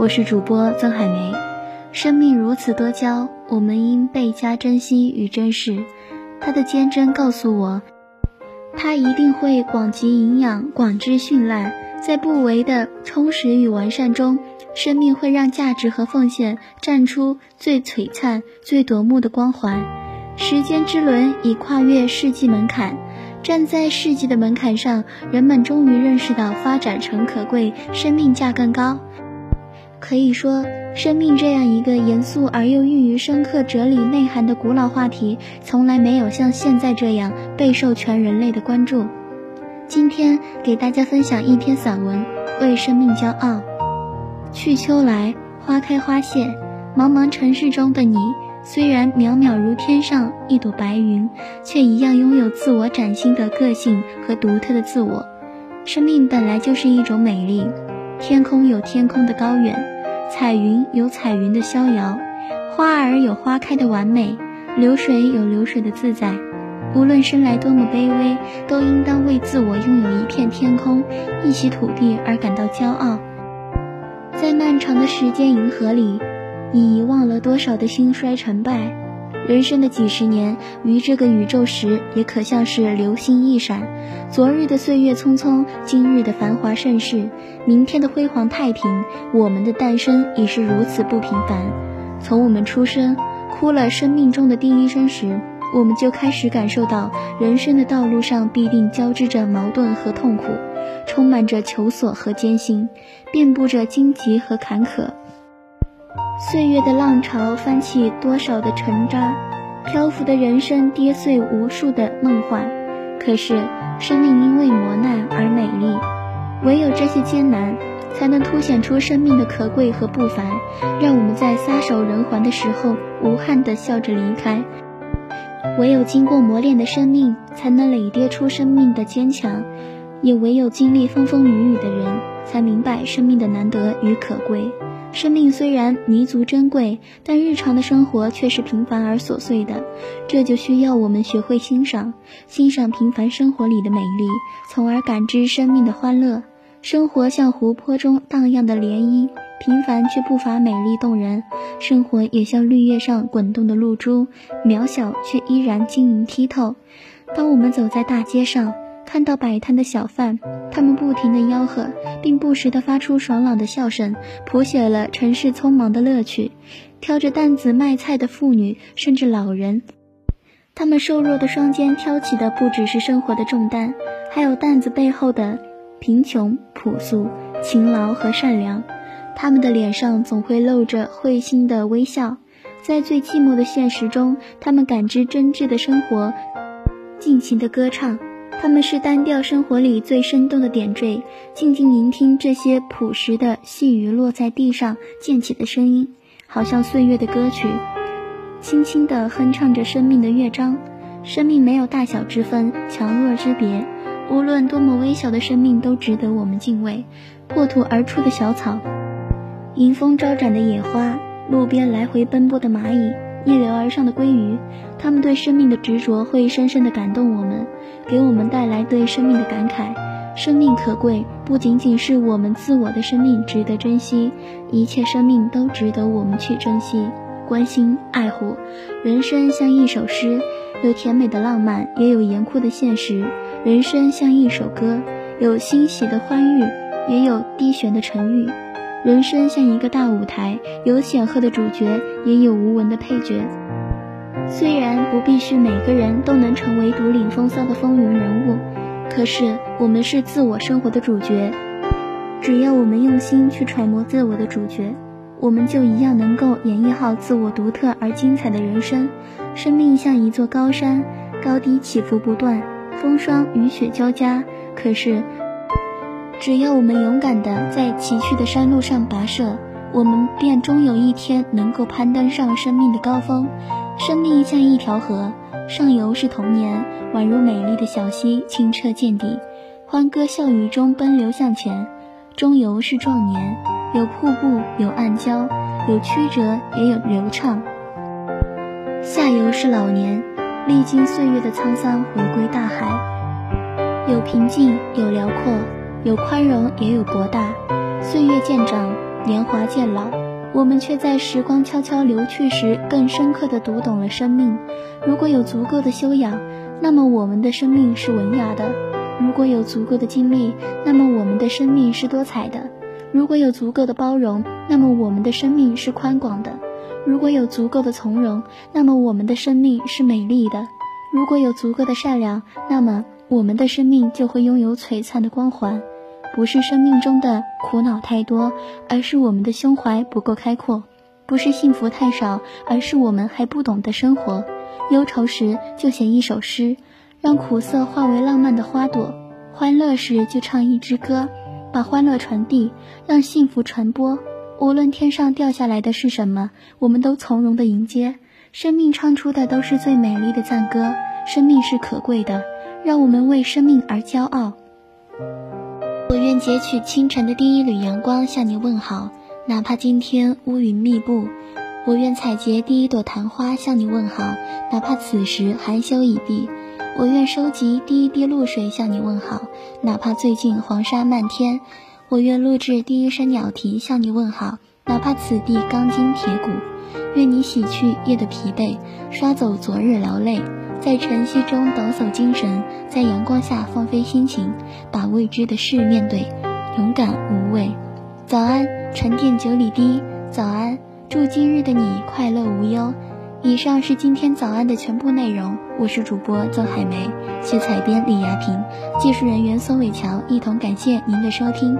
我是主播曾海梅。生命如此多娇，我们应倍加珍惜与珍视。它的坚贞告诉我，它一定会广集营养，广织绚烂。在不为的充实与完善中，生命会让价值和奉献绽出最璀璨、最夺目的光环。时间之轮已跨越世纪门槛，站在世纪的门槛上，人们终于认识到发展诚可贵，生命价更高。可以说，生命这样一个严肃而又寓于深刻哲理内涵的古老话题，从来没有像现在这样备受全人类的关注。今天给大家分享一篇散文，为生命骄傲。去秋来，花开花谢，茫茫尘世中的你，虽然渺渺如天上一朵白云，却一样拥有自我崭新的个性和独特的自我。生命本来就是一种美丽，天空有天空的高远，彩云有彩云的逍遥，花儿有花开的完美，流水有流水的自在。无论生来多么卑微，都应当为自我拥有一片天空、一席土地而感到骄傲。在漫长的时间银河里，你遗忘了多少的兴衰成败？人生的几十年，于这个宇宙时，也可像是流星一闪。昨日的岁月匆匆，今日的繁华盛世，明天的辉煌太平，我们的诞生已是如此不平凡。从我们出生，哭了生命中的第一声时。我们就开始感受到，人生的道路上必定交织着矛盾和痛苦，充满着求索和艰辛，遍布着荆棘和坎坷。岁月的浪潮翻起多少的沉渣，漂浮的人生跌碎无数的梦幻。可是，生命因为磨难而美丽，唯有这些艰难，才能凸显出生命的可贵和不凡，让我们在撒手人寰的时候，无憾地笑着离开。唯有经过磨练的生命，才能累叠出生命的坚强；也唯有经历风风雨雨的人，才明白生命的难得与可贵。生命虽然弥足珍贵，但日常的生活却是平凡而琐碎的。这就需要我们学会欣赏，欣赏平凡生活里的美丽，从而感知生命的欢乐。生活像湖泊中荡漾的涟漪。平凡却不乏美丽动人，生活也像绿叶上滚动的露珠，渺小却依然晶莹剔透。当我们走在大街上，看到摆摊的小贩，他们不停地吆喝，并不时地发出爽朗的笑声，谱写了城市匆忙的乐趣。挑着担子卖菜的妇女，甚至老人，他们瘦弱的双肩挑起的不只是生活的重担，还有担子背后的贫穷、朴素、勤劳和善良。他们的脸上总会露着会心的微笑，在最寂寞的现实中，他们感知真挚的生活，尽情的歌唱。他们是单调生活里最生动的点缀，静静聆听这些朴实的细雨落在地上溅起的声音，好像岁月的歌曲，轻轻地哼唱着生命的乐章。生命没有大小之分，强弱之别，无论多么微小的生命都值得我们敬畏。破土而出的小草。迎风招展的野花，路边来回奔波的蚂蚁，逆流而上的鲑鱼，它们对生命的执着会深深地感动我们，给我们带来对生命的感慨。生命可贵，不仅仅是我们自我的生命值得珍惜，一切生命都值得我们去珍惜、关心、爱护。人生像一首诗，有甜美的浪漫，也有严酷的现实；人生像一首歌，有欣喜的欢愉，也有低悬的沉郁。人生像一个大舞台，有显赫的主角，也有无闻的配角。虽然不必须每个人都能成为独领风骚的风云人物，可是我们是自我生活的主角。只要我们用心去揣摩自我的主角，我们就一样能够演绎好自我独特而精彩的人生。生命像一座高山，高低起伏不断，风霜雨雪交加。可是。只要我们勇敢地在崎岖的山路上跋涉，我们便终有一天能够攀登上生命的高峰。生命像一条河，上游是童年，宛如美丽的小溪，清澈见底，欢歌笑语中奔流向前；中游是壮年，有瀑布，有暗礁，有曲折，也有流畅；下游是老年，历经岁月的沧桑，回归大海，有平静，有辽阔，有宽容，也有博大。岁月渐长，年华渐老。我们却在时光悄悄流去时，更深刻地读懂了生命。如果有足够的修养，那么我们的生命是文雅的；如果有足够的经历，那么我们的生命是多彩的；如果有足够的包容，那么我们的生命是宽广的；如果有足够的从容，那么我们的生命是美丽的；如果有足够的善良，那么我们的生命就会拥有璀璨的光环。不是生命中的苦恼太多，而是我们的胸怀不够开阔；不是幸福太少，而是我们还不懂得生活。忧愁时就写一首诗，让苦涩化为浪漫的花朵；欢乐时就唱一支歌，把欢乐传递，让幸福传播。无论天上掉下来的是什么，我们都从容地迎接。生命唱出的都是最美丽的赞歌。生命是可贵的，让我们为生命而骄傲。截取清晨的第一缕阳光向你问好，哪怕今天乌云密布；我愿采撷第一朵昙花向你问好，哪怕此时含羞已毕；我愿收集第一滴露水向你问好，哪怕最近黄沙漫天；我愿录制第一声鸟啼向你问好，哪怕此地钢筋铁骨；愿你洗去夜的疲惫，刷走昨日劳累。在晨曦中抖擞精神，在阳光下放飞心情，把未知的事面对，勇敢无畏。早安，沉淀九里堤。早安，祝今日的你快乐无忧。以上是今天早安的全部内容。我是主播曾海梅，写采编李亚平，技术人员宋伟桥，一同感谢您的收听。